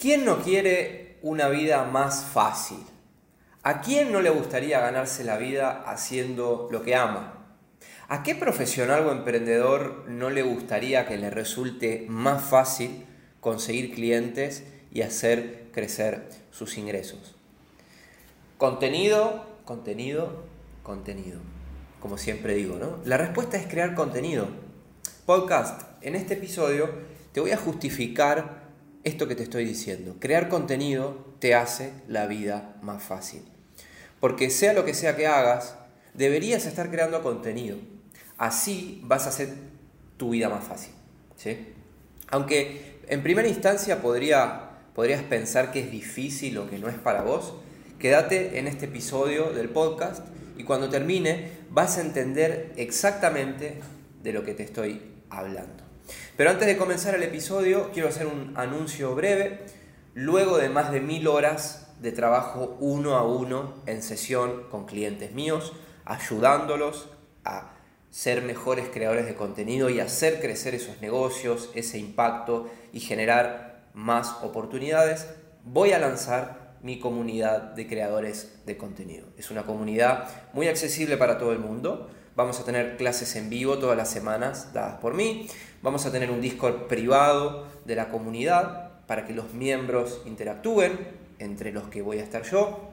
¿Quién no quiere una vida más fácil? ¿A quién no le gustaría ganarse la vida haciendo lo que ama? ¿A qué profesional o emprendedor no le gustaría que le resulte más fácil conseguir clientes y hacer crecer sus ingresos? Contenido, contenido, contenido. Como siempre digo, ¿no? La respuesta es crear contenido. Podcast, en este episodio te voy a justificar esto que te estoy diciendo. Crear contenido te hace la vida más fácil. Porque sea lo que sea que hagas, deberías estar creando contenido. Así vas a hacer tu vida más fácil. ¿sí? Aunque en primera instancia podría, podrías pensar que es difícil o que no es para vos, quédate en este episodio del podcast y cuando termine vas a entender exactamente de lo que te estoy hablando. Pero antes de comenzar el episodio, quiero hacer un anuncio breve. Luego de más de mil horas de trabajo uno a uno en sesión con clientes míos, ayudándolos a ser mejores creadores de contenido y hacer crecer esos negocios, ese impacto y generar más oportunidades, voy a lanzar mi comunidad de creadores de contenido. Es una comunidad muy accesible para todo el mundo Vamos a tener clases en vivo todas las semanas dadas por mí. Vamos a tener un Discord privado de la comunidad para que los miembros interactúen, entre los que voy a estar yo.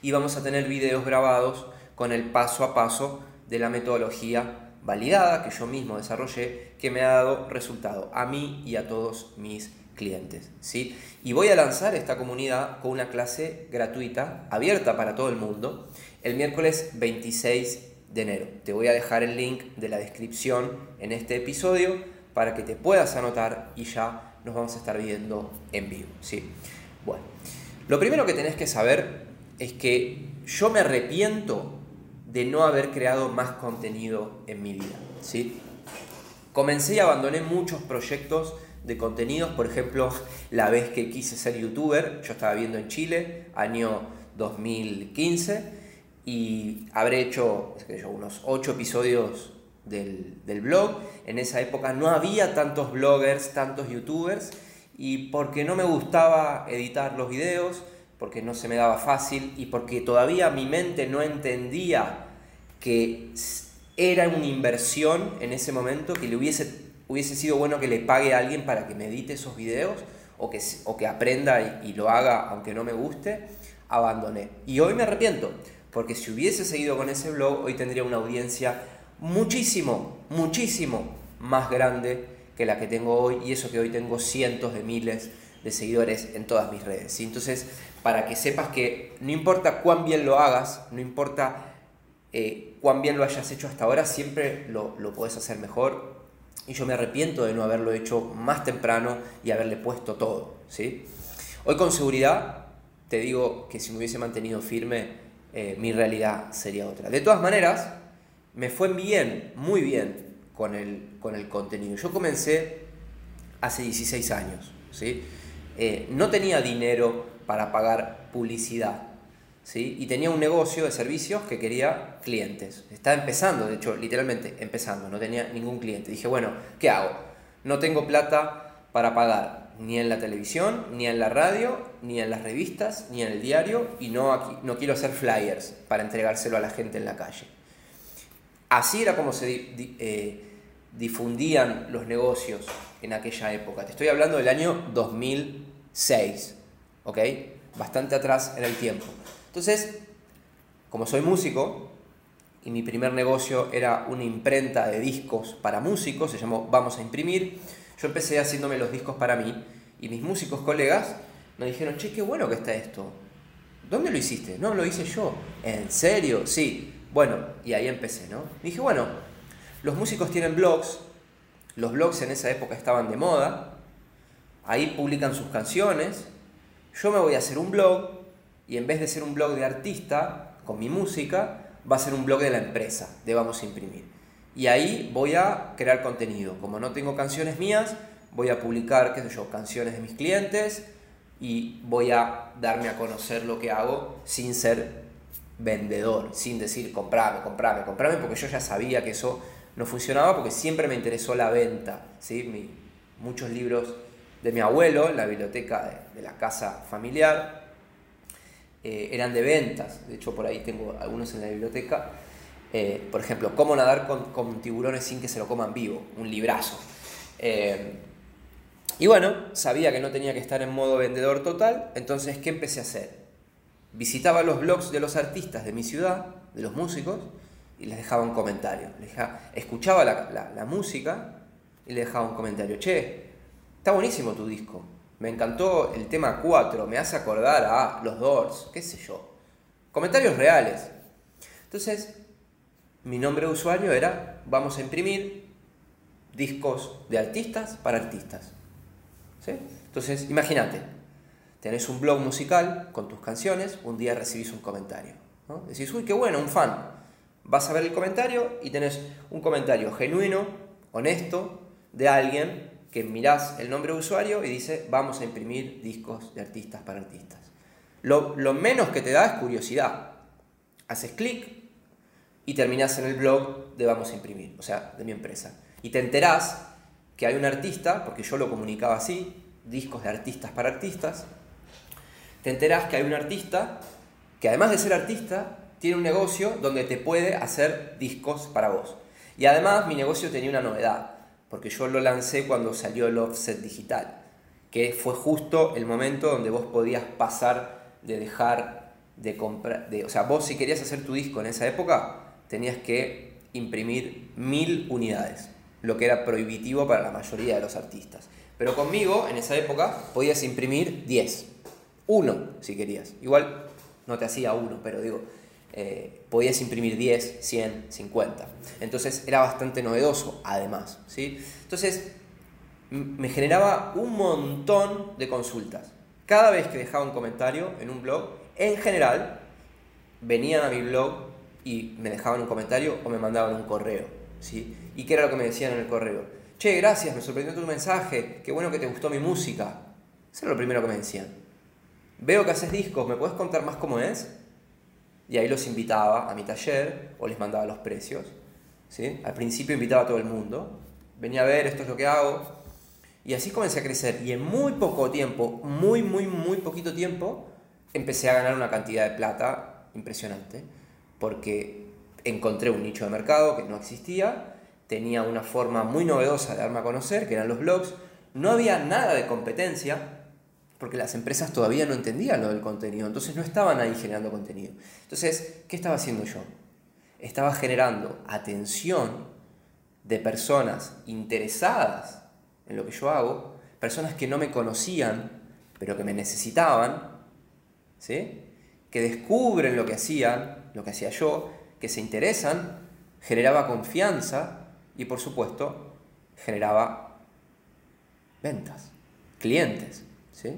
Y vamos a tener videos grabados con el paso a paso de la metodología validada que yo mismo desarrollé, que me ha dado resultado a mí y a todos mis clientes. ¿sí? Y voy a lanzar esta comunidad con una clase gratuita, abierta para todo el mundo, el miércoles 26 de enero. Te voy a dejar el link de la descripción en este episodio para que te puedas anotar y ya nos vamos a estar viendo en vivo. ¿sí? Bueno, lo primero que tenés que saber es que yo me arrepiento de no haber creado más contenido en mi vida. ¿sí? Comencé y abandoné muchos proyectos de contenidos, por ejemplo, la vez que quise ser youtuber, yo estaba viendo en Chile, año 2015, y habré hecho unos ocho episodios del, blog. En esa época no había tantos bloggers, tantos youtubers, y porque no me gustaba editar los videos, porque no se me daba fácil y porque todavía mi mente no entendía que era una inversión en ese momento, que le hubiese, hubiese sido bueno que le pague a alguien para que me edite esos videos o que, o que aprenda y, y lo haga aunque no me guste, abandoné. Y hoy me arrepiento, porque si hubiese seguido con ese blog, hoy tendría una audiencia muchísimo, muchísimo más grande que la que tengo hoy, y eso que hoy tengo cientos de miles de seguidores en todas mis redes. Entonces, para que sepas que no importa cuán bien lo hagas, no importa eh, cuán bien lo hayas hecho hasta ahora, siempre lo, lo puedes hacer mejor. Y yo me arrepiento de no haberlo hecho más temprano y haberle puesto todo. ¿sí? Hoy con seguridad te digo que si me hubiese mantenido firme, eh, mi realidad sería otra. De todas maneras, me fue bien, muy bien con el, con el contenido. Yo comencé hace 16 años, ¿sí? Eh, no tenía dinero para pagar publicidad, ¿sí? Y tenía un negocio de servicios que quería clientes. Estaba empezando, de hecho, literalmente empezando, no tenía ningún cliente. Dije, bueno, ¿qué hago? No tengo plata para pagar ni en la televisión, ni en la radio, ni en las revistas, ni en el diario, y no, aquí, no quiero hacer flyers para entregárselo a la gente en la calle. Así era como se eh, difundían los negocios en aquella época. Te estoy hablando del año 2006, ¿ok? Bastante atrás en el tiempo. Entonces, como soy músico, y mi primer negocio era una imprenta de discos para músicos, se llamó Vamos a Imprimir, yo empecé haciéndome los discos para mí y mis músicos colegas me dijeron, che, qué bueno que está esto. ¿Dónde lo hiciste? No, lo hice yo. ¿En serio? Sí. Bueno, y ahí empecé, ¿no? dije, bueno, los músicos tienen blogs, los blogs en esa época estaban de moda, ahí publican sus canciones, yo me voy a hacer un blog y en vez de ser un blog de artista con mi música, va a ser un blog de la empresa, de Vamos a Imprimir. Y ahí voy a crear contenido. Como no tengo canciones mías, voy a publicar, qué sé canciones de mis clientes y voy a darme a conocer lo que hago sin ser vendedor, sin decir comprame, comprame, comprame, porque yo ya sabía que eso no funcionaba porque siempre me interesó la venta. ¿sí? muchos libros de mi abuelo, en la biblioteca de, la casa familiar. Eh, eran de ventas, de hecho por ahí tengo algunos en la biblioteca. Eh, por ejemplo, cómo nadar con, tiburones sin que se lo coman vivo, un librazo. Eh, y bueno, sabía que no tenía que estar en modo vendedor total, entonces ¿qué empecé a hacer? Visitaba los blogs de los artistas de mi ciudad, de los músicos, y les dejaba un comentario. escuchaba la, la música y le dejaba un comentario. Che, está buenísimo tu disco. Me encantó el tema 4, me hace acordar a los Doors, qué sé yo. Comentarios reales. Entonces, mi nombre de usuario era, vamos a imprimir discos de artistas para artistas. ¿Sí? Entonces, imagínate, tenés un blog musical con tus canciones, un día recibís un comentario. ¿no? Decís, uy, qué bueno, un fan. Vas a ver el comentario y tenés un comentario genuino, honesto, de alguien que mirás el nombre de usuario y dice, vamos a imprimir discos de artistas para artistas. Lo, menos que te da es curiosidad. Haces clic y terminás en el blog de vamos a imprimir, o sea, de mi empresa. Y te enterás que hay un artista, porque yo lo comunicaba así, discos de artistas para artistas, te enterás que hay un artista que además de ser artista, tiene un negocio donde te puede hacer discos para vos. Y además mi negocio tenía una novedad porque yo lo lancé cuando salió el offset digital, que fue justo el momento donde vos podías pasar de dejar de comprar, de, o sea, vos si querías hacer tu disco en esa época, tenías que imprimir mil unidades, lo que era prohibitivo para la mayoría de los artistas. Pero conmigo, en esa época, podías imprimir 10, uno si querías. Igual no te hacía uno, pero digo, eh, podías imprimir 10, 100, 50. Entonces era bastante novedoso, además. ¿sí? Entonces me generaba un montón de consultas. Cada vez que dejaba un comentario en un blog, en general, venían a mi blog y me dejaban un comentario o me mandaban un correo. ¿sí? ¿Y qué era lo que me decían en el correo? Che, gracias, me sorprendió tu mensaje, qué bueno que te gustó mi música. Eso era lo primero que me decían. Veo que haces discos, ¿me puedes contar más cómo es? Y ahí los invitaba a mi taller o les mandaba los precios. ¿sí? Al principio invitaba a todo el mundo. Venía a ver, esto es lo que hago. Y así comencé a crecer. Y en muy poco tiempo, muy, muy, muy poquito tiempo, empecé a ganar una cantidad de plata impresionante. Porque encontré un nicho de mercado que no existía. Tenía una forma muy novedosa de darme a conocer, que eran los blogs. No había nada de competencia porque las empresas todavía no entendían lo del contenido, entonces no estaban ahí generando contenido. Entonces, ¿qué estaba haciendo yo? Estaba generando atención de personas interesadas en lo que yo hago, personas que no me conocían, pero que me necesitaban, ¿sí? Que descubren lo que hacían, lo que hacía yo, que se interesan, generaba confianza y por supuesto generaba ventas, clientes. ¿sí?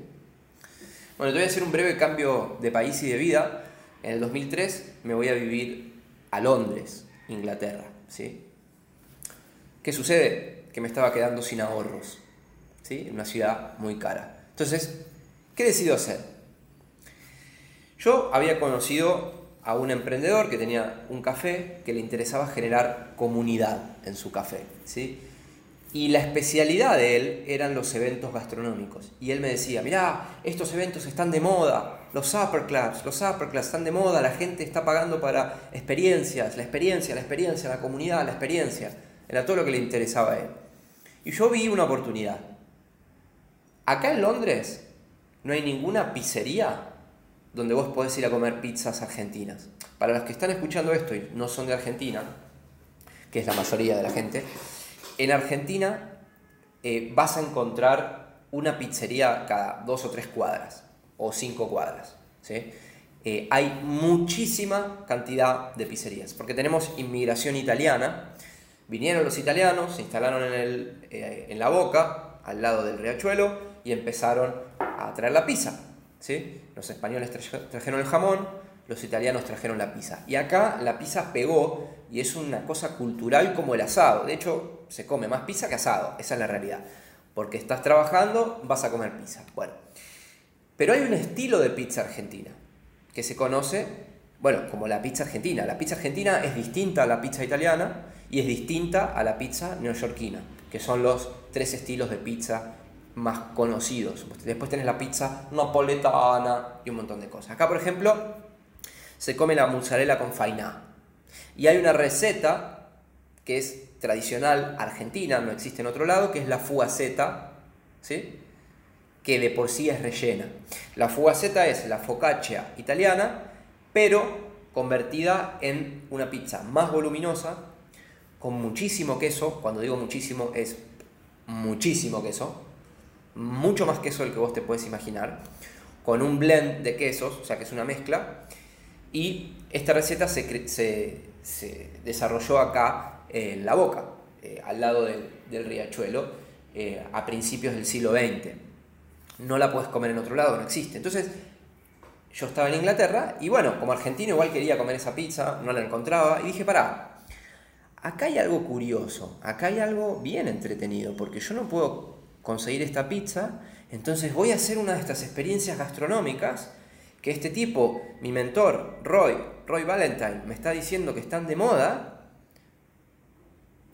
Bueno, te voy a hacer un breve cambio de país y de vida. En el 2003 me voy a vivir a Londres, Inglaterra. ¿sí? ¿Qué sucede? Que me estaba quedando sin ahorros, ¿sí? en una ciudad muy cara. Entonces, ¿qué decido hacer? Yo había conocido a un emprendedor que tenía un café que le interesaba generar comunidad en su café. ¿sí? Y la especialidad de él eran los eventos gastronómicos. Y él me decía, mirá, estos eventos están de moda, los upper clubs, los upper clubs están de moda, la gente está pagando para experiencias, la experiencia, la experiencia, la comunidad, la experiencia. Era todo lo que le interesaba a él. Y yo vi una oportunidad. Acá en Londres no hay ninguna pizzería donde vos podés ir a comer pizzas argentinas. Para los que están escuchando esto y no son de Argentina, que es la mayoría de la gente, en Argentina eh, vas a encontrar una pizzería cada dos o tres cuadras o cinco cuadras. Eh, hay muchísima cantidad de pizzerías, porque tenemos inmigración italiana. Vinieron los italianos, se instalaron en, eh, en la boca, al lado del riachuelo, y empezaron a traer la pizza. ¿sí? Los españoles trajeron el jamón, los italianos trajeron la pizza. Y acá la pizza pegó y es una cosa cultural como el asado. De hecho, se come más pizza que asado, esa es la realidad. Porque estás trabajando, vas a comer pizza. Bueno, pero hay un estilo de pizza argentina que se conoce, bueno, como la pizza argentina. La pizza argentina es distinta a la pizza italiana y es distinta a la pizza neoyorquina, que son los tres estilos de pizza más conocidos. Después tenés la pizza napoletana y un montón de cosas. Acá, por ejemplo, se come la mozzarella con fainá. Y hay una receta que es tradicional argentina, no existe en otro lado, que es la fugaceta, ¿sí? que de por sí es rellena. La fugaceta es la focaccia italiana, pero convertida en una pizza más voluminosa, con muchísimo queso, cuando digo muchísimo es muchísimo queso, mucho más queso del que vos te puedes imaginar, con un blend de quesos, o sea que es una mezcla, y esta receta se, se, desarrolló acá en La Boca, eh, al lado del, riachuelo, eh, a principios del siglo XX. No la puedes comer en otro lado, no existe. Entonces, yo estaba en Inglaterra y bueno, como argentino igual quería comer esa pizza, no la encontraba y dije, pará, acá hay algo curioso, acá hay algo bien entretenido, porque yo no puedo conseguir esta pizza, entonces voy a hacer una de estas experiencias gastronómicas que este tipo, mi mentor, Roy, Roy Valentine, me está diciendo que están de moda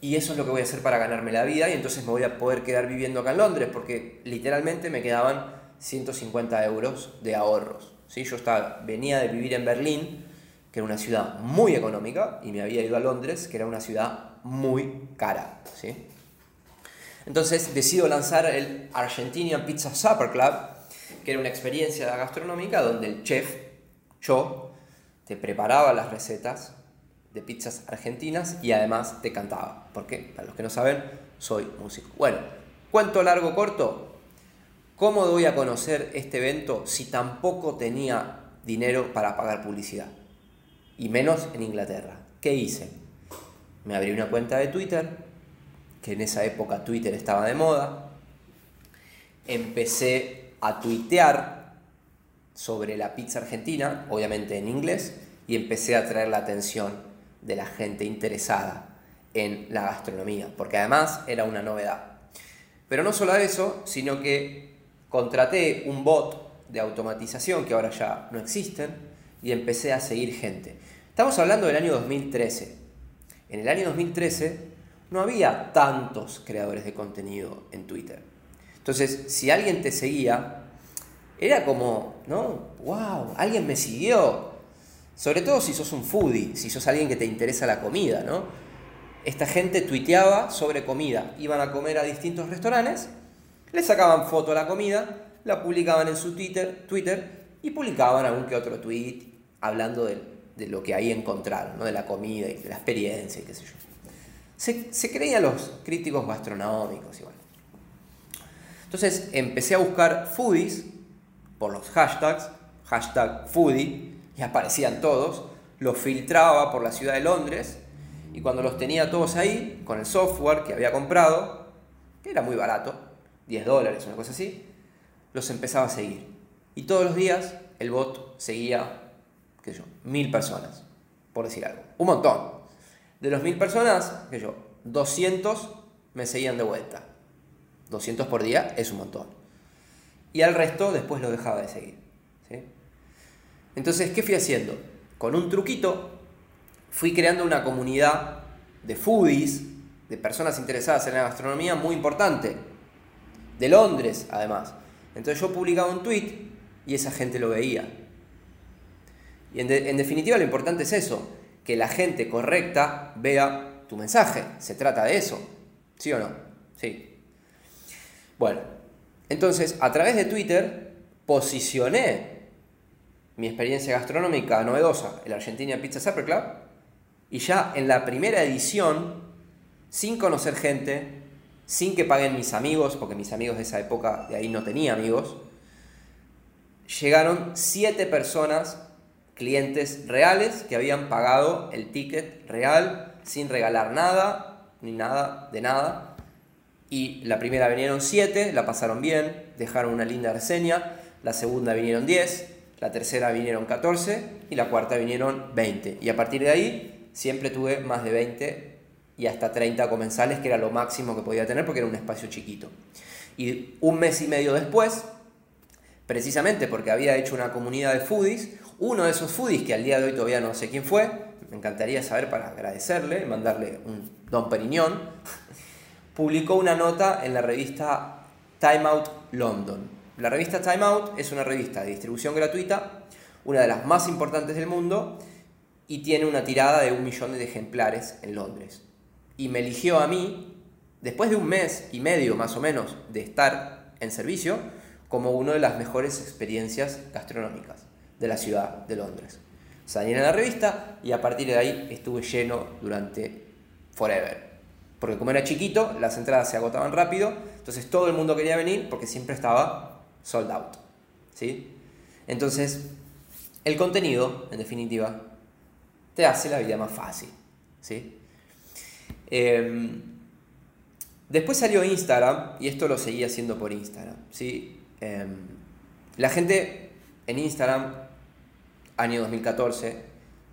y eso es lo que voy a hacer para ganarme la vida y entonces me voy a poder quedar viviendo acá en Londres porque literalmente me quedaban 150 euros de ahorros. Yo estaba, venía de vivir en Berlín, que era una ciudad muy económica, y me había ido a Londres, que era una ciudad muy cara. ¿sí? Entonces decido lanzar el Argentinian Pizza Supper Club, que era una experiencia gastronómica donde el chef, yo, te preparaba las recetas de pizzas argentinas y además te cantaba. Porque, para los que no saben, soy músico. Bueno, cuento largo, corto, ¿Cómo voy a conocer este evento si tampoco tenía dinero para pagar publicidad? Y menos en Inglaterra. ¿Qué hice? Me abrí una cuenta de Twitter, que en esa época Twitter estaba de moda. Empecé a tuitear sobre la pizza argentina, obviamente en inglés, y empecé a atraer la atención de la gente interesada en la gastronomía, porque además era una novedad. Pero no solo eso, sino que contraté un bot de automatización que ahora ya no existen y empecé a seguir gente. Estamos hablando del año 2013. En el año 2013 no había tantos creadores de contenido en Twitter. Entonces, si alguien te seguía, era como, ¿no? ¡Wow! Alguien me siguió. Sobre todo si sos un foodie, si sos alguien que te interesa la comida, ¿no? Esta gente tuiteaba sobre comida. Iban a comer a distintos restaurantes le sacaban foto a la comida, la publicaban en su Twitter, Twitter y publicaban algún que otro tweet hablando de, lo que ahí encontraron, ¿no? de la comida y de la experiencia y qué sé yo. Se, creían los críticos gastronómicos. Entonces empecé a buscar foodies por los hashtags, hashtag foodie, y aparecían todos, los filtraba por la ciudad de Londres, y cuando los tenía todos ahí, con el software que había comprado, que era muy barato, 10 dólares, una cosa así, los empezaba a seguir. Y todos los días el bot seguía, qué sé yo, mil personas, por decir algo. Un montón. De los mil personas, sé yo, 200 me seguían de vuelta. 200 por día es un montón. Y al resto después lo dejaba de seguir. Entonces, ¿qué fui haciendo? Con un truquito fui creando una comunidad de foodies, de personas interesadas en la gastronomía muy importante de Londres además. Entonces yo publicaba un tweet y esa gente lo veía. Y en, definitiva lo importante es eso, que la gente correcta vea tu mensaje. Se trata de eso. ¿Sí o no? Sí. Bueno, entonces a través de Twitter posicioné mi experiencia gastronómica novedosa, el Argentina Pizza Supper Club, y ya en la primera edición, sin conocer gente, sin que paguen mis amigos, porque mis amigos de esa época de ahí no tenía amigos, llegaron siete personas, clientes reales, que habían pagado el ticket real sin regalar nada, ni nada de nada. Y la primera vinieron siete, la pasaron bien, dejaron una linda reseña. La segunda vinieron 10, la tercera vinieron 14 y la cuarta vinieron 20. Y a partir de ahí siempre tuve más de 20 y hasta 30 comensales, que era lo máximo que podía tener porque era un espacio chiquito. Y un mes y medio después, precisamente porque había hecho una comunidad de foodies, uno de esos foodies, que al día de hoy todavía no sé quién fue, me encantaría saber para agradecerle, mandarle un don Periñón, publicó una nota en la revista Time Out London. La revista Time Out es una revista de distribución gratuita, una de las más importantes del mundo, y tiene una tirada de un millón de ejemplares en Londres. Y me eligió a mí, después de un mes y medio más o menos de estar en servicio, como una de las mejores experiencias gastronómicas de la ciudad de Londres. Salí en la revista y a partir de ahí estuve lleno durante forever. Porque como era chiquito, las entradas se agotaban rápido, entonces todo el mundo quería venir porque siempre estaba sold out. ¿sí? Entonces, el contenido, en definitiva, te hace la vida más fácil. ¿sí? Em, después salió Instagram y esto lo seguía haciendo por Instagram. ¿sí? Em, la gente en Instagram, año 2014,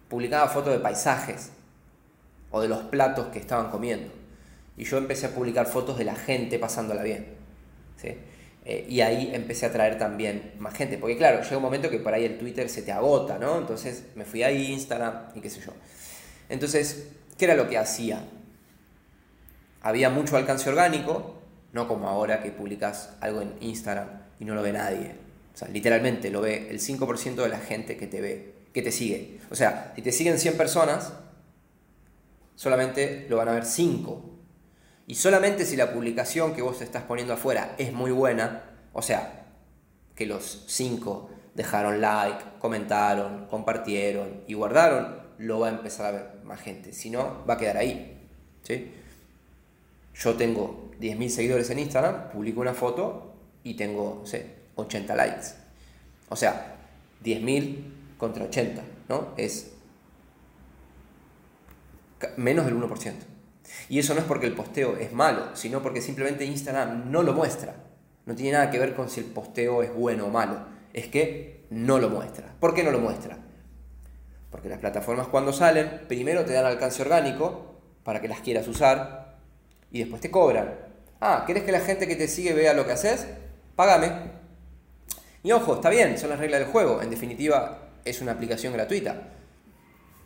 publicaba fotos de paisajes o de los platos que estaban comiendo. Y yo empecé a publicar fotos de la gente pasándola bien. Eh, y ahí empecé a traer también más gente. Porque claro, llega un momento que por ahí el Twitter se te agota, ¿no? Entonces me fui a Instagram y qué sé yo. Entonces, ¿qué era lo que hacía? Había mucho alcance orgánico, no como ahora que publicas algo en Instagram y no lo ve nadie. Sea, literalmente lo ve el 5% de la gente que te ve, que te sigue. O sea, si te siguen 100 personas, solamente lo van a ver 5. Y solamente si la publicación que vos estás poniendo afuera es muy buena, o sea, que los 5 dejaron like, comentaron, compartieron y guardaron, lo va a empezar a ver más gente. Si no, va a quedar ahí. ¿sí? Yo tengo 10.000 seguidores en Instagram, publico una foto y tengo, sé, 80 likes. O sea, 10.000 contra 80, ¿no? Es menos del 1%. Y eso no es porque el posteo es malo, sino porque simplemente Instagram no lo muestra. No tiene nada que ver con si el posteo es bueno o malo. Es que no lo muestra. ¿Por qué no lo muestra? Porque las plataformas cuando salen, primero te dan alcance orgánico para que las quieras usar y después te cobran. Ah, ¿querés que la gente que te sigue vea lo que haces? págame. Y ojo, está bien, son las reglas del juego. En definitiva, es una aplicación gratuita.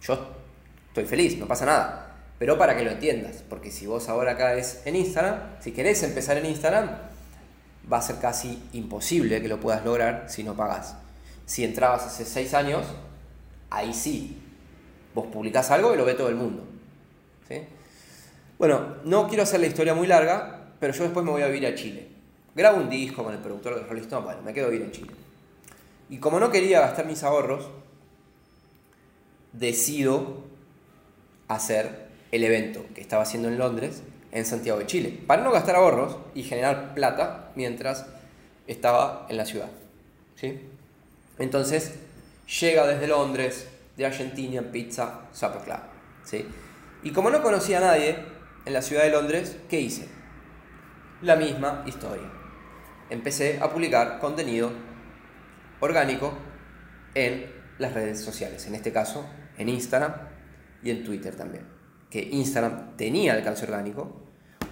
Yo estoy feliz, no pasa nada. Pero para que lo entiendas, porque si vos ahora caes en Instagram, si querés empezar en Instagram, va a ser casi imposible que lo puedas lograr si no pagas. Si entrabas hace 6 años, ahí sí. Vos publicás algo y lo ve todo el mundo. Bueno, no quiero hacer la historia muy larga, pero yo después me voy a vivir a Chile. Grabo un disco con el productor de Rolling Stone, bueno, me quedo bien en Chile. Y como no quería gastar mis ahorros, decido hacer el evento que estaba haciendo en Londres, en Santiago de Chile, para no gastar ahorros y generar plata mientras estaba en la ciudad. ¿sí? Entonces, llega desde Londres, de Argentina, Pizza Supper Club. ¿sí? Y como no conocía a nadie en la ciudad de Londres, ¿qué hice? La misma historia empecé a publicar contenido orgánico en las redes sociales, en este caso en Instagram y en Twitter también. Que Instagram tenía alcance orgánico,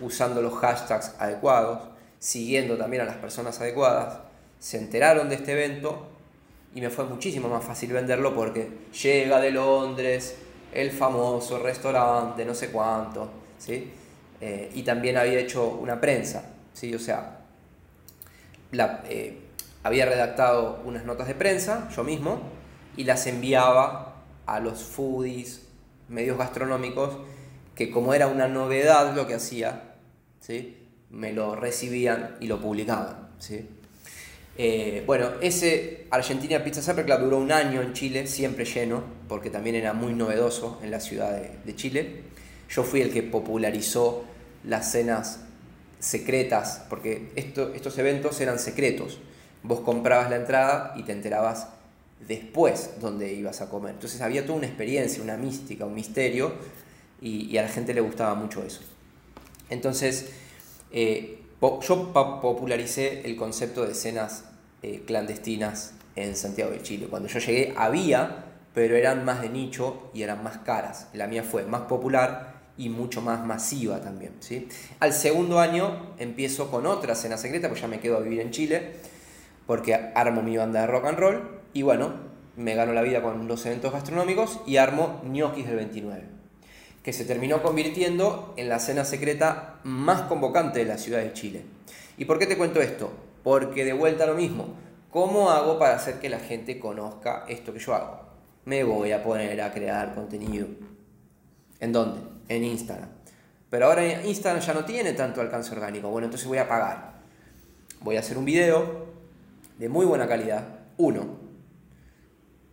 usando los hashtags adecuados, siguiendo también a las personas adecuadas, se enteraron de este evento y me fue muchísimo más fácil venderlo porque llega de Londres el famoso restaurante, no sé cuánto, ¿sí? Eh, y también había hecho una prensa, ¿sí? O sea, eh, había redactado unas notas de prensa, yo mismo, y las enviaba a los foodies, medios gastronómicos, que como era una novedad lo que hacía, ¿sí? me lo recibían y lo publicaban. ¿sí? Eh, bueno, ese Argentina Pizza Supper Club duró un año en Chile, siempre lleno, porque también era muy novedoso en la ciudad de, de Chile. Yo fui el que popularizó las cenas secretas, porque esto, estos eventos eran secretos. Vos comprabas la entrada y te enterabas después dónde ibas a comer. Entonces había toda una experiencia, una mística, un misterio, y, a la gente le gustaba mucho eso. Entonces, eh, yo popularicé el concepto de escenas eh, clandestinas en Santiago de Chile. Cuando yo llegué había, pero eran más de nicho y eran más caras. La mía fue más popular y mucho más masiva también. ¿sí? Al segundo año empiezo con otra cena secreta, pues ya me quedo a vivir en Chile, porque armo mi banda de rock and roll y bueno, me gano la vida con los eventos gastronómicos y armo Ñoquis del 29, que se terminó convirtiendo en la cena secreta más convocante de la ciudad de Chile. ¿Y por qué te cuento esto? Porque de vuelta a lo mismo. ¿Cómo hago para hacer que la gente conozca esto que yo hago? Me voy a poner a crear contenido. ¿En dónde? En Instagram. Pero ahora Instagram ya no tiene tanto alcance orgánico. Bueno, entonces voy a pagar. Voy a hacer un video de muy buena calidad. Uno,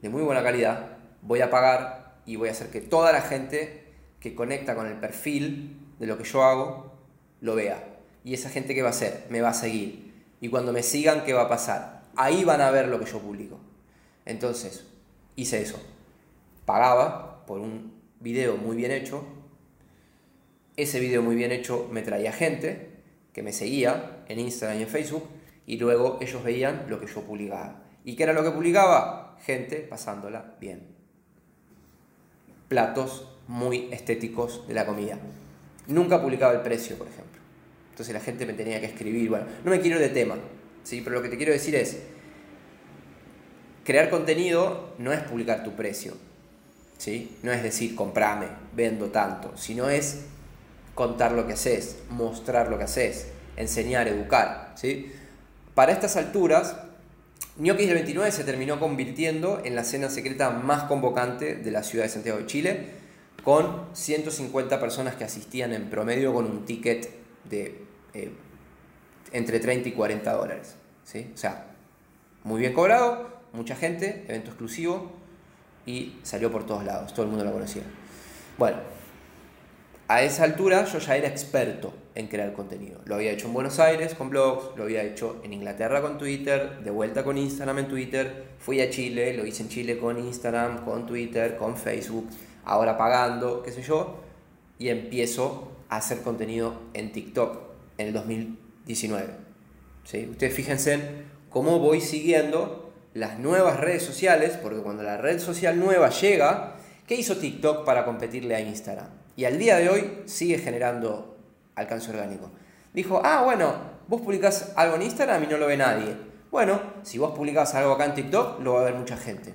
de muy buena calidad. Voy a pagar y voy a hacer que toda la gente que conecta con el perfil de lo que yo hago lo vea. Y esa gente que va a hacer, me va a seguir. Y cuando me sigan, ¿qué va a pasar? Ahí van a ver lo que yo publico. Entonces, hice eso. Pagaba por un video muy bien hecho. Ese video muy bien hecho me traía gente que me seguía en Instagram y en Facebook y luego ellos veían lo que yo publicaba. ¿Y qué era lo que publicaba? Gente pasándola bien. Platos muy estéticos de la comida. Nunca publicaba el precio, por ejemplo. Entonces la gente me tenía que escribir. Bueno, no me quiero de tema, ¿sí? pero lo que te quiero decir es, crear contenido no es publicar tu precio. ¿sí? No es decir, comprame, vendo tanto, sino es contar lo que haces, mostrar lo que haces, enseñar, educar. ¿sí? Para estas alturas, Gnocchi del 29 se terminó convirtiendo en la cena secreta más convocante de la ciudad de Santiago de Chile, con 150 personas que asistían en promedio con un ticket de eh, entre 30 y 40 dólares. ¿sí? O sea, muy bien cobrado, mucha gente, evento exclusivo y salió por todos lados, todo el mundo lo conocía. Bueno, a esa altura yo ya era experto en crear contenido. Lo había hecho en Buenos Aires con blogs, lo había hecho en Inglaterra con Twitter, de vuelta con Instagram en Twitter, fui a Chile, lo hice en Chile con Instagram, con Twitter, con Facebook, ahora pagando, qué sé yo, y empiezo a hacer contenido en TikTok en el 2019. ¿Sí? Ustedes fíjense cómo voy siguiendo las nuevas redes sociales, porque cuando la red social nueva llega, ¿qué hizo TikTok para competirle a Instagram? Y al día de hoy sigue generando alcance orgánico. Dijo, ah, bueno, vos publicás algo en Instagram y no lo ve nadie. Bueno, si vos publicás algo acá en TikTok, lo va a ver mucha gente.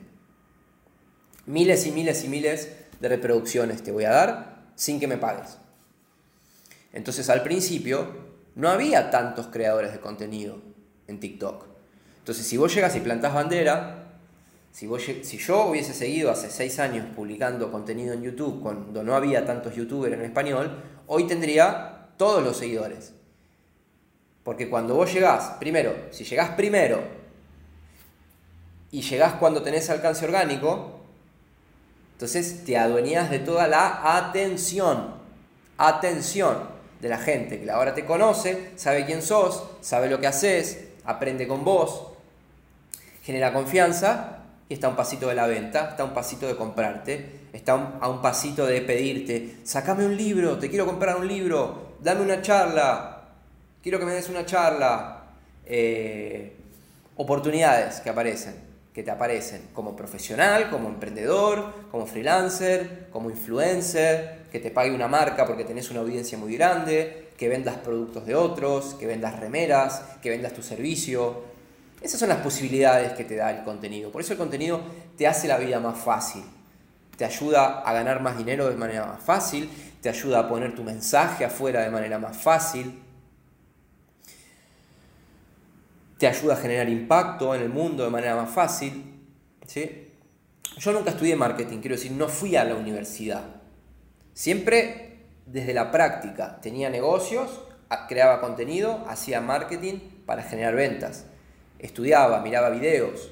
Miles y miles y miles de reproducciones te voy a dar sin que me pagues. Entonces al principio no había tantos creadores de contenido en TikTok. Entonces si vos llegas y plantás bandera, si, yo hubiese seguido hace seis años publicando contenido en YouTube cuando no había tantos youtubers en español, hoy tendría todos los seguidores. Porque cuando vos llegás, primero, si llegás primero y llegás cuando tenés alcance orgánico, entonces te adueñas de toda la atención. Atención de la gente que ahora te conoce, sabe quién sos, sabe lo que haces, aprende con vos, genera confianza está a un pasito de la venta, está a un pasito de comprarte, está a un pasito de pedirte, sacame un libro, te quiero comprar un libro, dame una charla, quiero que me des una charla. Eh, oportunidades que aparecen, que te aparecen como profesional, como emprendedor, como freelancer, como influencer, que te pague una marca porque tenés una audiencia muy grande, que vendas productos de otros, que vendas remeras, que vendas tu servicio, esas son las posibilidades que te da el contenido. Por eso el contenido te hace la vida más fácil. Te ayuda a ganar más dinero de manera más fácil. Te ayuda a poner tu mensaje afuera de manera más fácil. Te ayuda a generar impacto en el mundo de manera más fácil. ¿sí? Yo nunca estudié marketing, quiero decir, no fui a la universidad. Siempre desde la práctica. Tenía negocios, creaba contenido, hacía marketing para generar ventas estudiaba, miraba videos.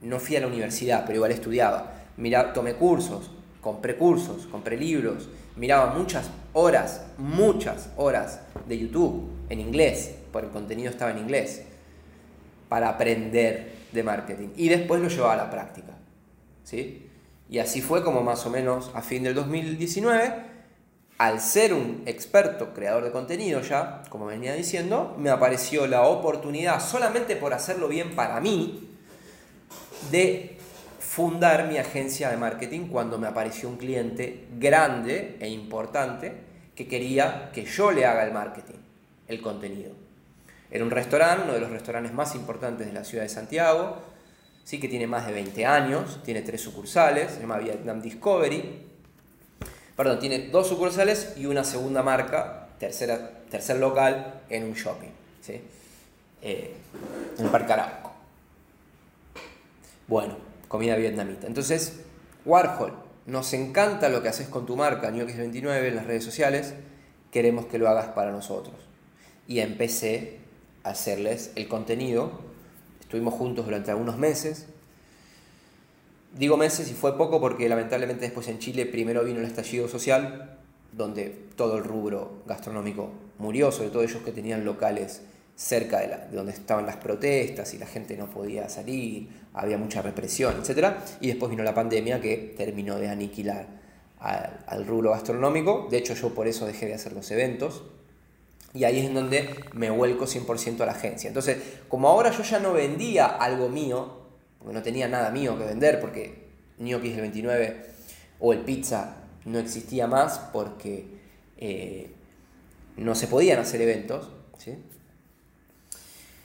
No fui a la universidad, pero igual estudiaba. Miraba, tomé cursos, compré cursos, compré libros, miraba muchas horas, muchas horas de YouTube en inglés, porque el contenido estaba en inglés, para aprender de marketing. Y después lo llevaba a la práctica. ¿sí? Y así fue como más o menos a fin del 2019 al ser un experto creador de contenido ya, como venía diciendo, me apareció la oportunidad, solamente por hacerlo bien para mí, de fundar mi agencia de marketing cuando me apareció un cliente grande e importante que quería que yo le haga el marketing, el contenido. Era un restaurante, uno de los restaurantes más importantes de la ciudad de Santiago, sí que tiene más de 20 años, tiene tres sucursales, se llama Vietnam Discovery, perdón, tiene dos sucursales y una segunda marca, tercera tercer local en un shopping, ¿sí? Eh, en el Parque. Bueno, comida vietnamita. Entonces, Warhol, nos encanta lo que haces con tu marca, NewX29, en las redes sociales, queremos que lo hagas para nosotros. Y empecé a hacerles el contenido, estuvimos juntos durante algunos meses, digo meses y fue poco porque lamentablemente después en Chile primero vino el estallido social, donde todo el rubro gastronómico murió, sobre todo ellos que tenían locales cerca de, donde estaban las protestas y la gente no podía salir, había mucha represión, etc. Y después vino la pandemia que terminó de aniquilar al, rubro gastronómico. De hecho, yo por eso dejé de hacer los eventos. Y ahí es en donde me vuelco 100% a la agencia. Entonces, como ahora yo ya no vendía algo mío, porque no tenía nada mío que vender, porque Gnocchi del 29 o el pizza no existía más porque eh, no se podían hacer eventos, ¿sí?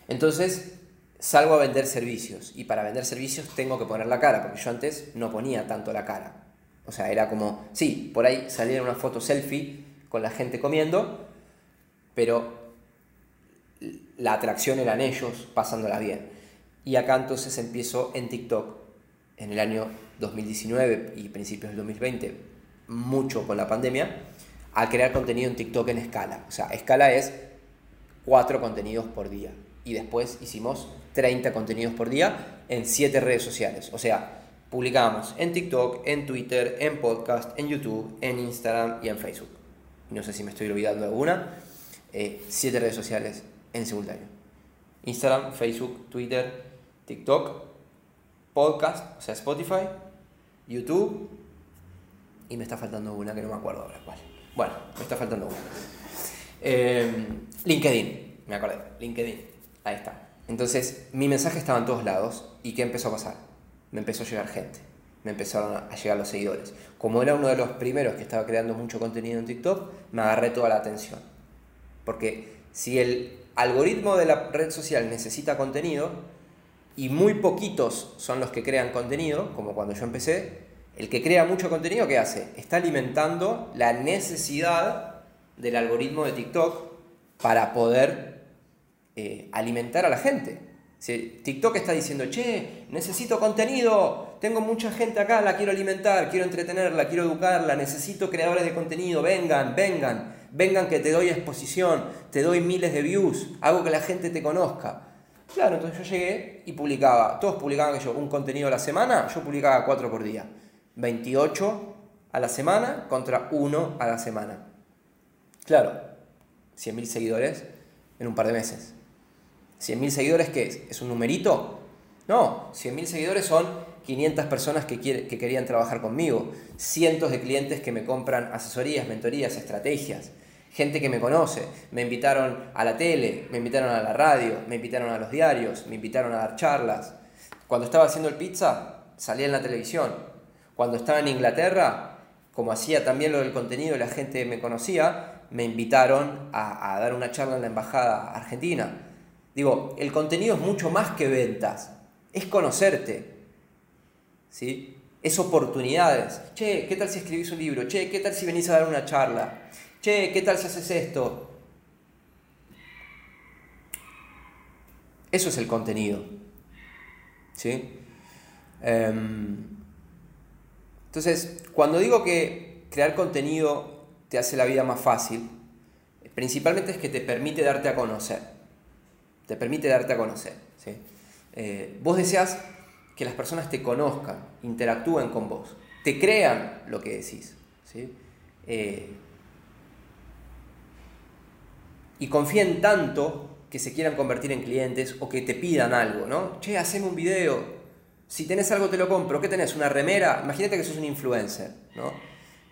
Entonces salgo a vender servicios y para vender servicios tengo que poner la cara, porque yo antes no ponía tanto la cara. O sea, era como, sí, por ahí salía una foto selfie con la gente comiendo, pero la atracción eran ellos pasándola bien. Y acá entonces empiezo en TikTok en el año 2019 y principios del 2020, mucho con la pandemia, a crear contenido en TikTok en escala. O sea, escala es cuatro contenidos por día y después hicimos 30 contenidos por día en 7 redes sociales. O sea, publicábamos en TikTok, en Twitter, en podcast, en YouTube, en Instagram y en Facebook. No sé si me estoy olvidando de alguna. 7 eh, redes sociales en simultáneo. Instagram, Facebook, Twitter, TikTok, podcast, o sea, Spotify, YouTube y me está faltando una que no me acuerdo ahora cuál. Bueno, me está faltando una. Eh, LinkedIn, me acordé, LinkedIn. Ahí está. Entonces, mi mensaje estaba en todos lados. ¿Y qué empezó a pasar? Me empezó a llegar gente. Me empezaron a llegar los seguidores. Como era uno de los primeros que estaba creando mucho contenido en TikTok, me agarré toda la atención. Porque si el algoritmo de la red social necesita contenido, y muy poquitos son los que crean contenido, como cuando yo empecé, el que crea mucho contenido, ¿qué hace? Está alimentando la necesidad del algoritmo de TikTok para poder eh, alimentar a la gente. TikTok está diciendo, che, necesito contenido, tengo mucha gente acá, la quiero alimentar, quiero entretenerla, quiero educarla, necesito creadores de contenido, vengan, vengan, vengan que te doy exposición, te doy miles de views, hago que la gente te conozca. Claro, entonces yo llegué y publicaba, todos publicaban yo un contenido a la semana, yo publicaba cuatro por día, 28 a la semana contra uno a la semana. Claro, 100.000 seguidores en un par de meses. ¿100.000 seguidores qué es? ¿Es un numerito? No, 100.000 seguidores son 500 personas que, que querían trabajar conmigo, cientos de clientes que me compran asesorías, mentorías, estrategias, gente que me conoce, me invitaron a la tele, me invitaron a la radio, me invitaron a los diarios, me invitaron a dar charlas. Cuando estaba haciendo el pizza, salía en la televisión. Cuando estaba en Inglaterra, como hacía también lo del contenido la gente me conocía, me invitaron a, a dar una charla en la embajada argentina Digo, el contenido es mucho más que ventas, es conocerte, ¿sí? Es oportunidades. Che, ¿qué tal si escribís un libro? Che, ¿qué tal si venís a dar una charla? Che, ¿qué tal si haces esto? Eso es el contenido. ¿Sí? Em, entonces, cuando digo que crear contenido te hace la vida más fácil, principalmente es que te permite darte a conocer te permite darte a conocer. Eh, vos deseas que las personas te conozcan, interactúen con vos, te crean lo que decís. Eh, y confíen tanto que se quieran convertir en clientes o que te pidan algo, ¿no? Che, haceme un video. Si tenés algo te lo compro. ¿Qué tenés? ¿Una remera? Imagínate que sos un influencer, ¿no?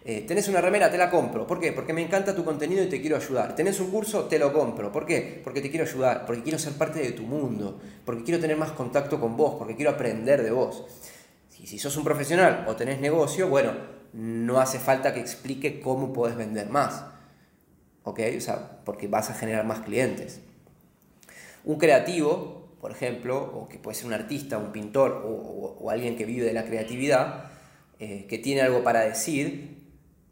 Eh, tenés una remera, te la compro. ¿Por qué? Porque me encanta tu contenido y te quiero ayudar. Tenés un curso, te lo compro. ¿Por qué? Porque te quiero ayudar, porque quiero ser parte de tu mundo, porque quiero tener más contacto con vos, porque quiero aprender de vos. Si, si sos un profesional o tenés negocio, bueno, no hace falta que explique cómo podés vender más. ¿Ok? O sea, porque vas a generar más clientes. Un creativo, por ejemplo, o que puede ser un artista, un pintor o, alguien que vive de la creatividad, eh, que tiene algo para decir,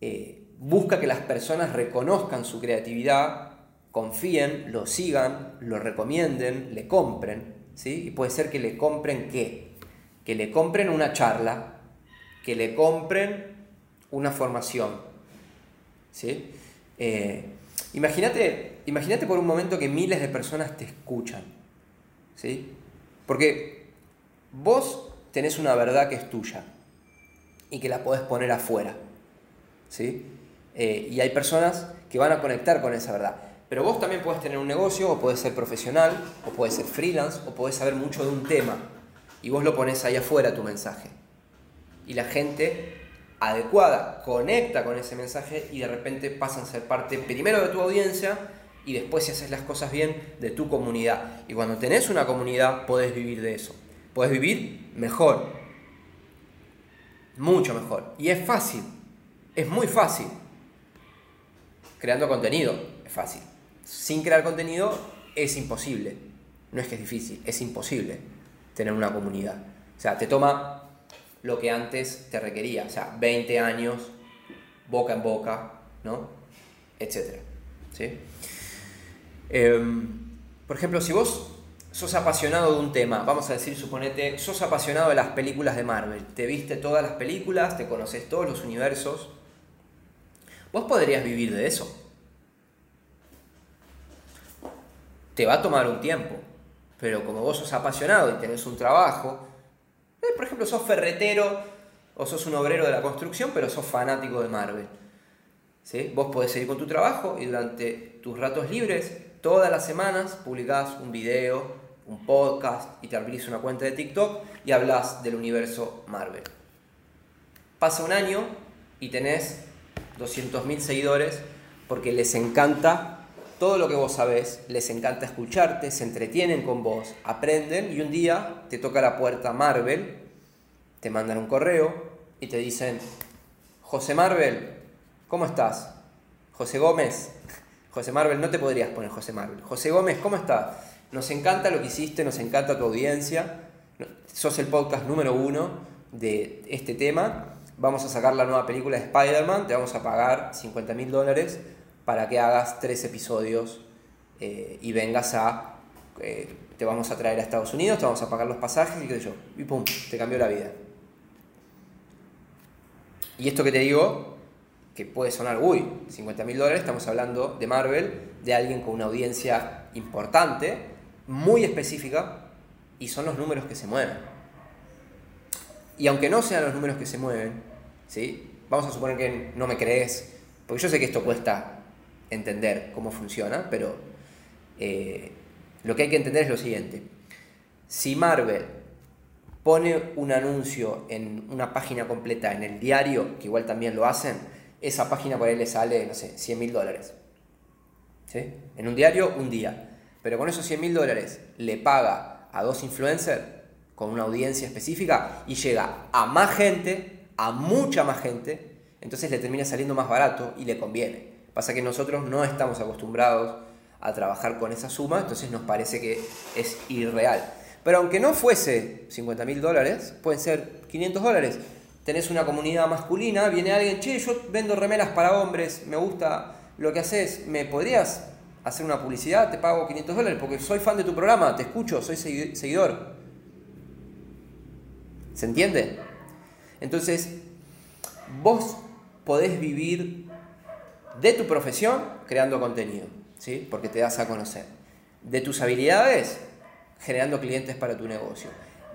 eh, busca que las personas reconozcan su creatividad confíen, lo sigan, lo recomienden, le compren, ¿sí? Y puede ser que le compren qué? Que le compren una charla, que le compren una formación, ¿sí? Eh, imagínate, imagínate por un momento que miles de personas te escuchan, ¿sí? Porque vos tenés una verdad que es tuya y que la podés poner afuera, ¿sí? Eh, y hay personas que van a conectar con esa verdad. Pero vos también puedes tener un negocio, o puedes ser profesional, o puedes ser freelance, o puedes saber mucho de un tema. Y vos lo pones ahí afuera tu mensaje. Y la gente adecuada conecta con ese mensaje y de repente pasan a ser parte primero de tu audiencia y después si haces las cosas bien de tu comunidad. Y cuando tenés una comunidad podés vivir de eso. Podés vivir mejor. Mucho mejor. Y es fácil. Es muy fácil. Creando contenido es fácil sin crear contenido es imposible. No es que es difícil, es imposible tener una comunidad. O sea, te toma lo que antes te requería, o sea, 20 años, boca en boca, ¿no? Etcétera. ¿Sí? Em, por ejemplo, si vos sos apasionado de un tema, vamos a decir, suponete, sos apasionado de las películas de Marvel, te viste todas las películas, te conoces todos los universos, vos podrías vivir de eso. te va a tomar un tiempo. Pero como vos sos apasionado y tenés un trabajo, por ejemplo, sos ferretero o sos un obrero de la construcción, pero sos fanático de Marvel. ¿Sí? Vos podés seguir con tu trabajo y durante tus ratos libres, todas las semanas, publicás un video, un podcast y te abrís una cuenta de TikTok y hablas del universo Marvel. Pasa un año y tenés 200.000 seguidores porque les encanta todo lo que vos sabés, les encanta escucharte, se entretienen con vos, aprenden y un día te toca la puerta Marvel, te mandan un correo y te dicen, José Marvel, ¿cómo estás? José Gómez, José Marvel, no te podrías poner José Marvel. José Gómez, ¿cómo estás? Nos encanta lo que hiciste, nos encanta tu audiencia, sos el podcast número uno de este tema, vamos a sacar la nueva película de Spider-Man, te vamos a pagar 50 mil dólares para que hagas tres episodios eh, y vengas a... Eh, te vamos a traer a Estados Unidos, te vamos a pagar los pasajes y qué sé yo. Y pum, te cambió la vida. Y esto que te digo, que puede sonar, uy, 50 mil dólares, estamos hablando de Marvel, de alguien con una audiencia importante, muy específica, y son los números que se mueven. Y aunque no sean los números que se mueven, ¿sí? vamos a suponer que no me crees, porque yo sé que esto cuesta entender cómo funciona, pero eh, lo que hay que entender es lo siguiente. Si Marvel pone un anuncio en una página completa en el diario, que igual también lo hacen, esa página por ahí le sale, no sé, 100 mil dólares. ¿Sí? En un diario, un día. Pero con esos 100 mil dólares le paga a dos influencers con una audiencia específica y llega a más gente, a mucha más gente, entonces le termina saliendo más barato y le conviene. Pasa que nosotros no estamos acostumbrados a trabajar con esa suma, entonces nos parece que es irreal. Pero aunque no fuese 50 mil dólares, pueden ser 500 dólares. Tenés una comunidad masculina, viene alguien, che, yo vendo remeras para hombres, me gusta lo que haces, ¿me podrías hacer una publicidad? Te pago 500 dólares porque soy fan de tu programa, te escucho, soy seguidor. ¿Se entiende? Entonces, vos podés vivir de tu profesión creando contenido, ¿sí? porque te das a conocer. De tus habilidades generando clientes para tu negocio.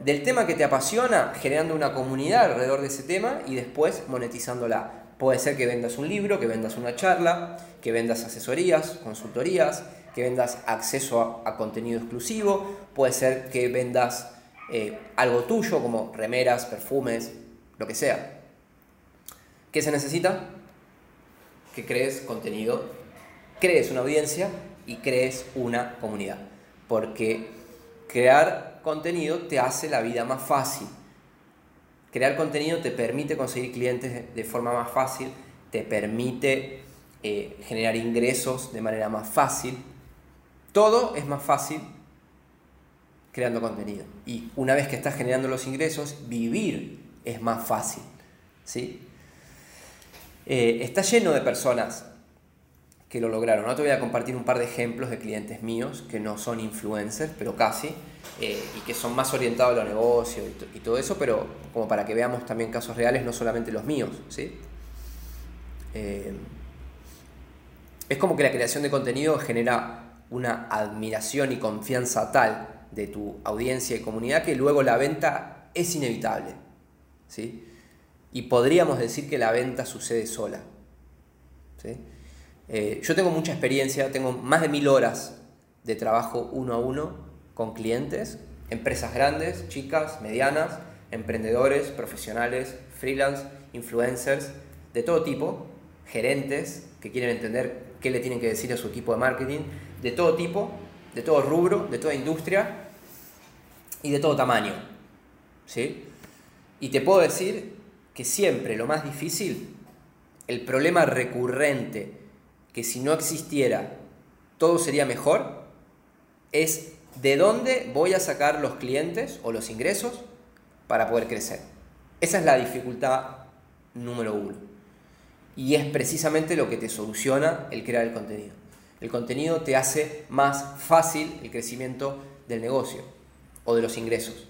Del tema que te apasiona generando una comunidad alrededor de ese tema y después monetizándola. Puede ser que vendas un libro, que vendas una charla, que vendas asesorías, consultorías, que vendas acceso a, contenido exclusivo, puede ser que vendas eh, algo tuyo como remeras, perfumes, lo que sea. ¿Qué se necesita? Que crees contenido, crees una audiencia y crees una comunidad. Porque crear contenido te hace la vida más fácil. Crear contenido te permite conseguir clientes de forma más fácil, te permite eh, generar ingresos de manera más fácil. Todo es más fácil creando contenido. Y una vez que estás generando los ingresos, vivir es más fácil. ¿sí? Eh, está lleno de personas que lo lograron. No te voy a compartir un par de ejemplos de clientes míos que no son influencers, pero casi, eh, y que son más orientados a los negocios y, todo eso, pero como para que veamos también casos reales, no solamente los míos. ¿sí? Eh, es como que la creación de contenido genera una admiración y confianza tal de tu audiencia y comunidad que luego la venta es inevitable. ¿sí? Y podríamos decir que la venta sucede sola. ¿sí? Eh, yo tengo mucha experiencia, tengo más de mil horas de trabajo uno a uno con clientes, empresas grandes, chicas, medianas, emprendedores, profesionales, freelance, influencers, de todo tipo, gerentes que quieren entender qué le tienen que decir a su equipo de marketing, de todo tipo, de todo rubro, de toda industria y de todo tamaño. ¿sí? Y te puedo decir que siempre lo más difícil, el problema recurrente que si no existiera todo sería mejor, es de dónde voy a sacar los clientes o los ingresos para poder crecer. Esa es la dificultad número uno. Y es precisamente lo que te soluciona el crear el contenido. El contenido te hace más fácil el crecimiento del negocio o de los ingresos.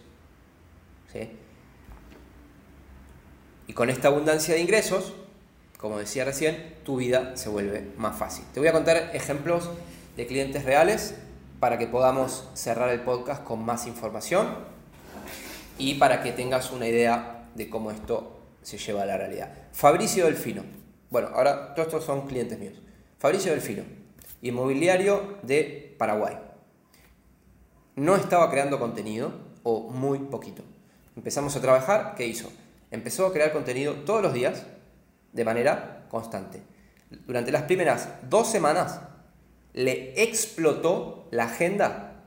Con esta abundancia de ingresos, como decía recién, tu vida se vuelve más fácil. Te voy a contar ejemplos de clientes reales para que podamos cerrar el podcast con más información y para que tengas una idea de cómo esto se lleva a la realidad. Fabricio Delfino. Bueno, ahora todos estos son clientes míos. Fabricio Delfino, inmobiliario de Paraguay. No estaba creando contenido o muy poquito. Empezamos a trabajar, ¿qué hizo? Empezó a crear contenido todos los días de manera constante. Durante las primeras dos semanas le explotó la agenda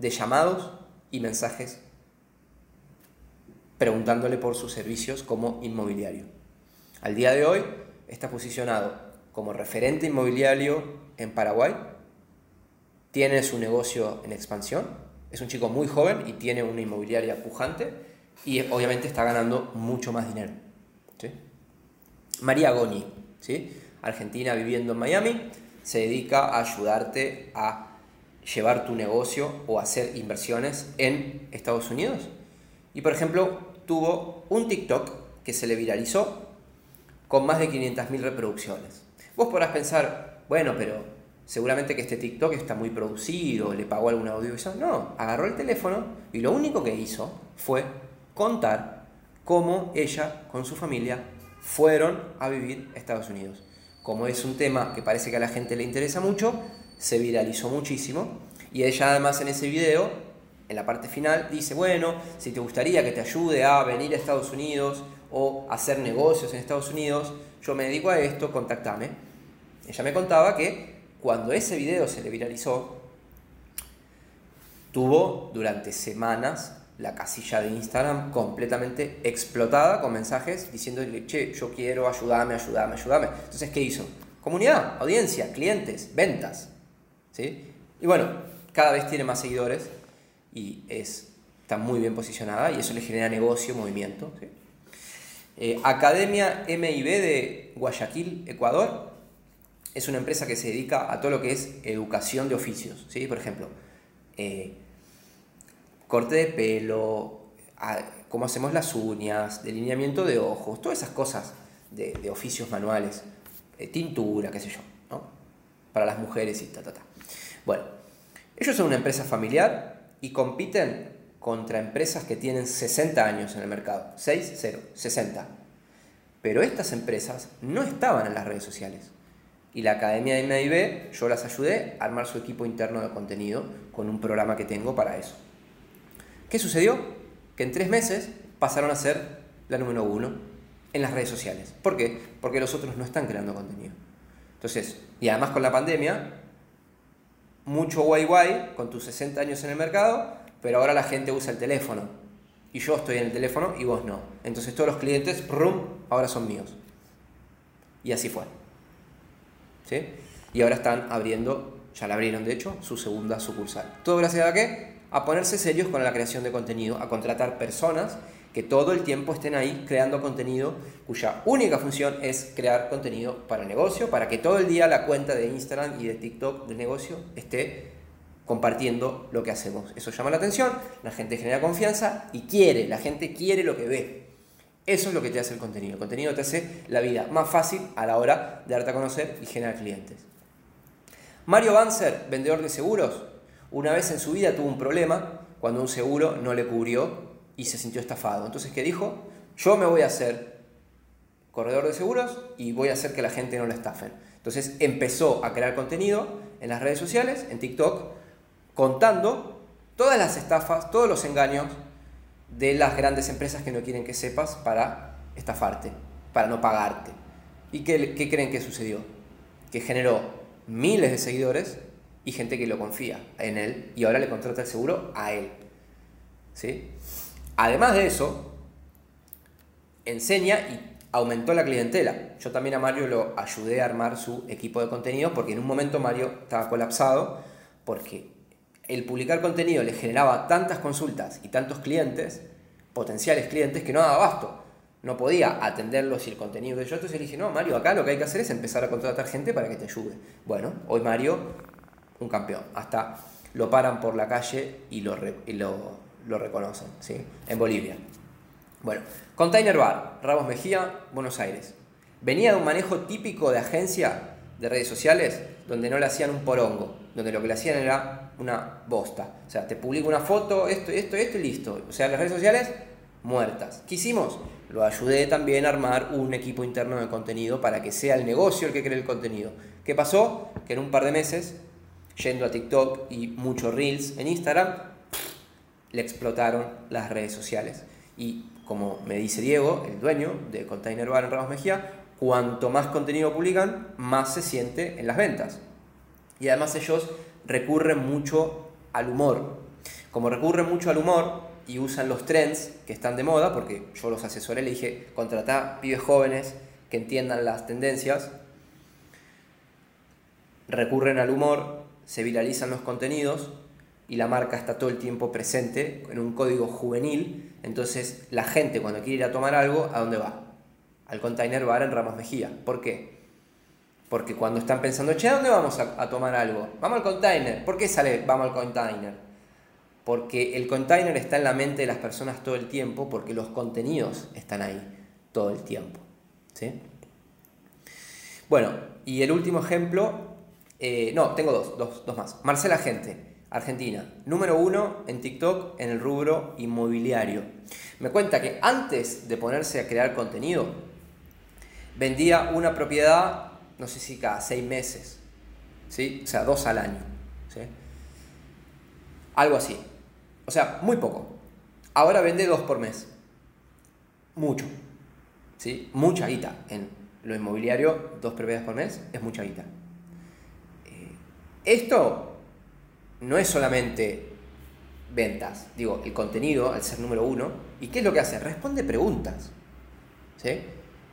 de llamados y mensajes preguntándole por sus servicios como inmobiliario. Al día de hoy está posicionado como referente inmobiliario en Paraguay, tiene su negocio en expansión, es un chico muy joven y tiene una inmobiliaria pujante y obviamente está ganando mucho más dinero. María Goni, ¿sí? argentina viviendo en Miami, se dedica a ayudarte a llevar tu negocio o hacer inversiones en Estados Unidos. Y por ejemplo, tuvo un TikTok que se le viralizó con más de 500.000 reproducciones. Vos podrás pensar, bueno, pero seguramente que este TikTok está muy producido, le pagó algún audiovisual. No, agarró el teléfono y lo único que hizo fue contar cómo ella con su familia fueron a vivir a Estados Unidos. Como es un tema que parece que a la gente le interesa mucho, se viralizó muchísimo y ella además en ese video, en la parte final, dice, bueno, si te gustaría que te ayude a venir a Estados Unidos o hacer negocios en Estados Unidos, yo me dedico a esto, contactame. Ella me contaba que cuando ese video se le viralizó, tuvo durante semanas la casilla de Instagram completamente explotada con mensajes diciéndole, che, yo quiero, ayúdame, ayúdame, ayúdame. Entonces, ¿qué hizo? Comunidad, audiencia, clientes, ventas. ¿sí? Y bueno, cada vez tiene más seguidores y es, está muy bien posicionada y eso le genera negocio, movimiento. Eh, Academia MIB de Guayaquil, Ecuador, es una empresa que se dedica a todo lo que es educación de oficios. ¿sí? Por ejemplo, eh, corte de pelo, cómo hacemos las uñas, delineamiento de ojos, todas esas cosas de, oficios manuales, tintura, qué sé yo, ¿no? Para las mujeres y ta, ta, ta. Bueno, ellos son una empresa familiar y compiten contra empresas que tienen 60 años en el mercado. 6, 0, 60. Pero estas empresas no estaban en las redes sociales. Y la Academia de MIB, yo las ayudé a armar su equipo interno de contenido con un programa que tengo para eso. ¿Qué sucedió? Que en tres meses pasaron a ser la número uno en las redes sociales. ¿Por qué? Porque los otros no están creando contenido. Entonces, y además con la pandemia, mucho guay guay con tus 60 años en el mercado, pero ahora la gente usa el teléfono. Y yo estoy en el teléfono y vos no. Entonces todos los clientes, rum, ahora son míos. Y así fue. ¿Sí? Y ahora están abriendo, ya la abrieron de hecho, su segunda sucursal. ¿Todo gracias a qué? A ponerse serios con la creación de contenido, a contratar personas que todo el tiempo estén ahí creando contenido cuya única función es crear contenido para negocio, para que todo el día la cuenta de Instagram y de TikTok del negocio esté compartiendo lo que hacemos. Eso llama la atención, la gente genera confianza y quiere, la gente quiere lo que ve. Eso es lo que te hace el contenido. El contenido te hace la vida más fácil a la hora de darte a conocer y generar clientes. Mario Banzer, vendedor de seguros, una vez en su vida tuvo un problema cuando un seguro no le cubrió y se sintió estafado. Entonces, ¿qué dijo? Yo me voy a hacer corredor de seguros y voy a hacer que la gente no la estafen. Entonces empezó a crear contenido en las redes sociales, en TikTok, contando todas las estafas, todos los engaños de las grandes empresas que no quieren que sepas para estafarte, para no pagarte. ¿Y qué, qué creen que sucedió? Que generó miles de seguidores y gente que lo confía en él y ahora le contrata el seguro a él. ¿Sí? Además de eso, enseña y aumentó la clientela. Yo también a Mario lo ayudé a armar su equipo de contenido porque en un momento Mario estaba colapsado porque el publicar contenido le generaba tantas consultas y tantos clientes, potenciales clientes, que no daba abasto. No podía atenderlos y el contenido de yo. Entonces le dije, no, Mario, acá lo que hay que hacer es empezar a contratar gente para que te ayude. Bueno, hoy Mario, un campeón. Hasta lo paran por la calle y lo, lo reconocen, ¿sí? En Bolivia. Bueno, Container Bar, Ramos Mejía, Buenos Aires. Venía de un manejo típico de agencia de redes sociales donde no le hacían un porongo, donde lo que le hacían era una bosta. O sea, te publico una foto, esto, esto, esto y listo. O sea, las redes sociales muertas. ¿Qué hicimos? Lo ayudé también a armar un equipo interno de contenido para que sea el negocio el que cree el contenido. ¿Qué pasó? Que en un par de meses, yendo a TikTok y muchos reels en Instagram, le explotaron las redes sociales. Y como me dice Diego, el dueño de Container Bar en Ramos Mejía, cuanto más contenido publican, más se siente en las ventas. Y además ellos recurren mucho al humor. Como recurren mucho al humor y usan los trends que están de moda, porque yo los asesoré, le dije, contratá pibes jóvenes que entiendan las tendencias, recurren al humor, se viralizan los contenidos y la marca está todo el tiempo presente en un código juvenil, entonces la gente cuando quiere ir a tomar algo, ¿a dónde va? Al container bar en Ramos Mejía. ¿Por qué? Porque cuando están pensando, che, ¿a dónde vamos a, tomar algo? Vamos al container. ¿Por qué sale vamos al container? Porque el container está en la mente de las personas todo el tiempo, porque los contenidos están ahí todo el tiempo. ¿sí? Bueno, y el último ejemplo, eh, no, tengo dos, dos, dos más. Marcela Gente. Argentina, número uno en TikTok en el rubro inmobiliario. Me cuenta que antes de ponerse a crear contenido, vendía una propiedad, no sé si cada seis meses, ¿sí? o sea, dos al año. Algo así. O sea, muy poco. Ahora vende dos por mes. Mucho. ¿sí? Mucha guita. En lo inmobiliario, dos propiedades por mes es mucha guita. Esto no es solamente ventas, digo, el contenido al ser número uno. ¿Y qué es lo que hace? Responde preguntas. ¿sí?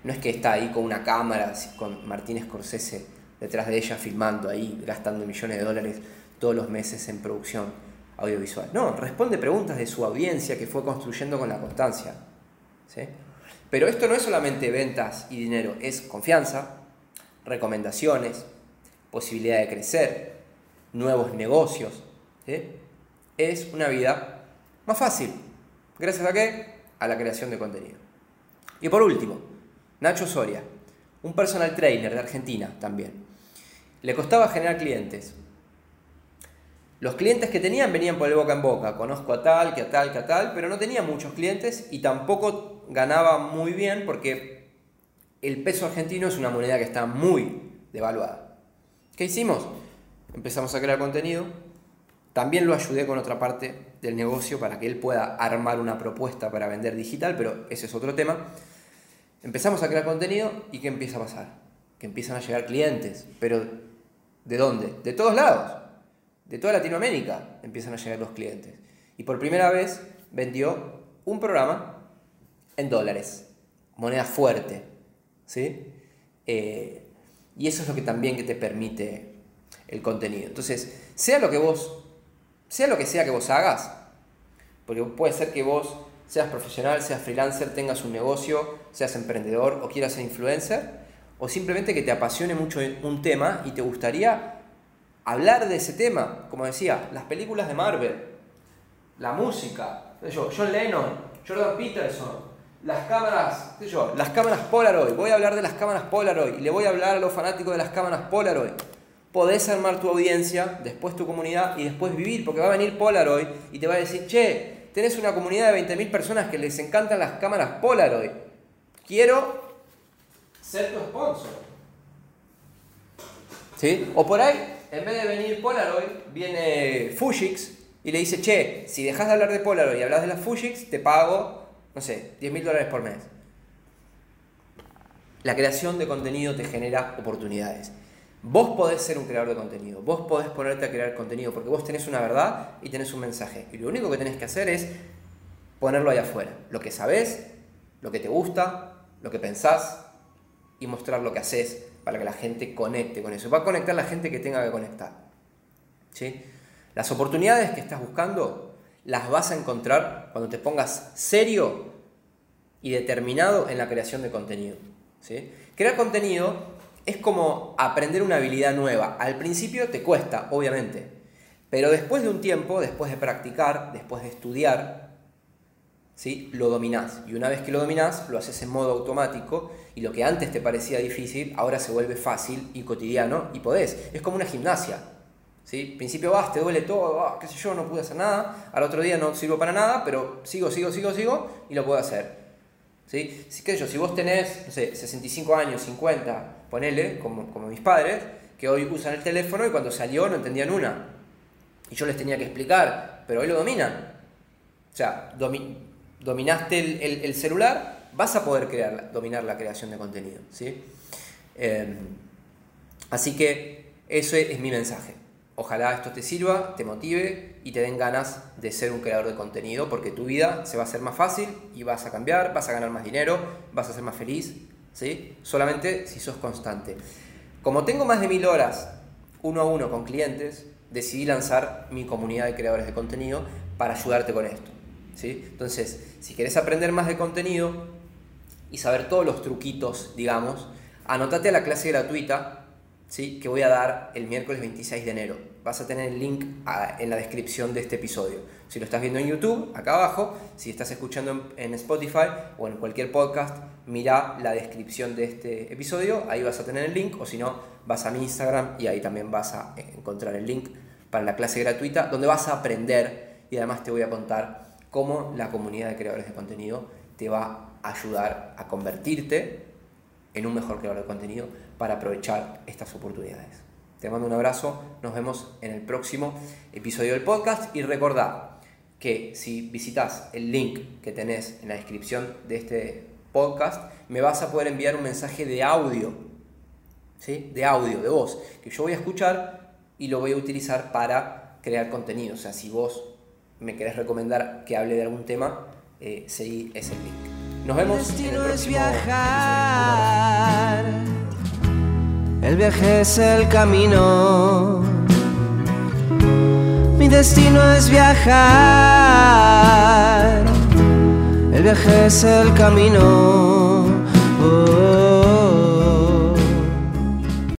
No es que está ahí con una cámara, con Martínez Scorsese detrás de ella filmando ahí, gastando millones de dólares todos los meses en producción audiovisual. No, responde preguntas de su audiencia que fue construyendo con la constancia. ¿sí? Pero esto no es solamente ventas y dinero, es confianza, recomendaciones, posibilidad de crecer, nuevos negocios. Es una vida más fácil. ¿Gracias a qué? A la creación de contenido. Y por último, Nacho Soria, un personal trainer de Argentina también. Le costaba generar clientes. Los clientes que tenían venían por el boca en boca. Conozco a tal, que a tal, que a tal, pero no tenía muchos clientes y tampoco ganaba muy bien porque el peso argentino es una moneda que está muy devaluada. ¿Qué hicimos? Empezamos a crear contenido. También lo ayudé con otra parte del negocio para que él pueda armar una propuesta para vender digital, pero ese es otro tema. Empezamos a crear contenido y ¿qué empieza a pasar? Que empiezan a llegar clientes, pero ¿de dónde? De todos lados, de toda Latinoamérica empiezan a llegar los clientes. Y por primera vez vendió un programa en dólares, moneda fuerte, ¿sí? Eh, y eso es lo que también que te permite el contenido. Entonces, sea lo que vos, sea lo que sea que vos hagas, porque puede ser que vos seas profesional, seas freelancer, tengas un negocio, seas emprendedor o quieras ser influencer, o simplemente que te apasione mucho un tema y te gustaría hablar de ese tema, como decía, las películas de Marvel, la música, John Lennon, Jordan Peterson, las cámaras, las cámaras Polaroid, voy a hablar de las cámaras Polaroid le voy a hablar a los fanáticos de las cámaras Polaroid. Podés armar tu audiencia, después tu comunidad y después vivir, porque va a venir Polaroid y te va a decir, che, tenés una comunidad de 20.000 personas que les encantan las cámaras Polaroid. Quiero ser tu sponsor. ¿Sí? O por ahí, en vez de venir Polaroid, viene Fujix y le dice, che, si dejas de hablar de Polaroid y hablas de las Fujix, te pago, no sé, 10 mil dólares por mes. La creación de contenido te genera oportunidades. Vos podés ser un creador de contenido, vos podés ponerte a crear contenido porque vos tenés una verdad y tenés un mensaje. Y lo único que tenés que hacer es ponerlo allá afuera. Lo que sabés, lo que te gusta, lo que pensás y mostrar lo que haces para que la gente conecte con eso. Va a conectar la gente que tenga que conectar. ¿Sí? Las oportunidades que estás buscando las vas a encontrar cuando te pongas serio y determinado en la creación de contenido. ¿sí? Crear contenido es como aprender una habilidad nueva. Al principio te cuesta, obviamente, pero después de un tiempo, después de practicar, después de estudiar, ¿sí? lo dominás. Y una vez que lo dominás, lo haces en modo automático y lo que antes te parecía difícil, ahora se vuelve fácil y cotidiano y podés. Es como una gimnasia. ¿sí? principio vas, te duele todo, ah, qué sé yo, no pude hacer nada, al otro día no sirvo para nada, pero sigo, sigo, sigo, sigo y lo puedo hacer. ¿sí? qué yo, si vos tenés, no sé, 65 años, 50, ponele, como, como mis padres, que hoy usan el teléfono y cuando salió no entendían una. Y yo les tenía que explicar, pero hoy lo dominan. O sea, dominaste el, celular, vas a poder crear, dominar la creación de contenido. ¿sí? Em, así que eso es mi mensaje. Ojalá esto te sirva, te motive y te den ganas de ser un creador de contenido porque tu vida se va a hacer más fácil y vas a cambiar, vas a ganar más dinero, vas a ser más feliz, ¿sí? Solamente si sos constante. Como tengo más de mil horas uno a uno con clientes, decidí lanzar mi comunidad de creadores de contenido para ayudarte con esto, ¿sí? Entonces, si querés aprender más de contenido y saber todos los truquitos, digamos, anótate a la clase gratuita ¿sí? que voy a dar el miércoles 26 de enero. Vas a tener el link en la descripción de este episodio. Si lo estás viendo en YouTube, acá abajo, si estás escuchando en, Spotify o en cualquier podcast, mira la descripción de este episodio, ahí vas a tener el link, o si no, vas a mi Instagram y ahí también vas a encontrar el link para la clase gratuita, donde vas a aprender y además te voy a contar cómo la comunidad de creadores de contenido te va a ayudar a convertirte en un mejor creador de contenido para aprovechar estas oportunidades. Te mando un abrazo, nos vemos en el próximo episodio del podcast y recordad que si visitas el link que tenés en la descripción de este podcast, me vas a poder enviar un mensaje de audio, ¿sí? de audio, de voz, que yo voy a escuchar y lo voy a utilizar para crear contenido. O sea, si vos me querés recomendar que hable de algún tema, eh, seguí ese link. Nos vemos en el próximo viajar. El viaje es el camino. Mi destino es viajar. El viaje es el camino.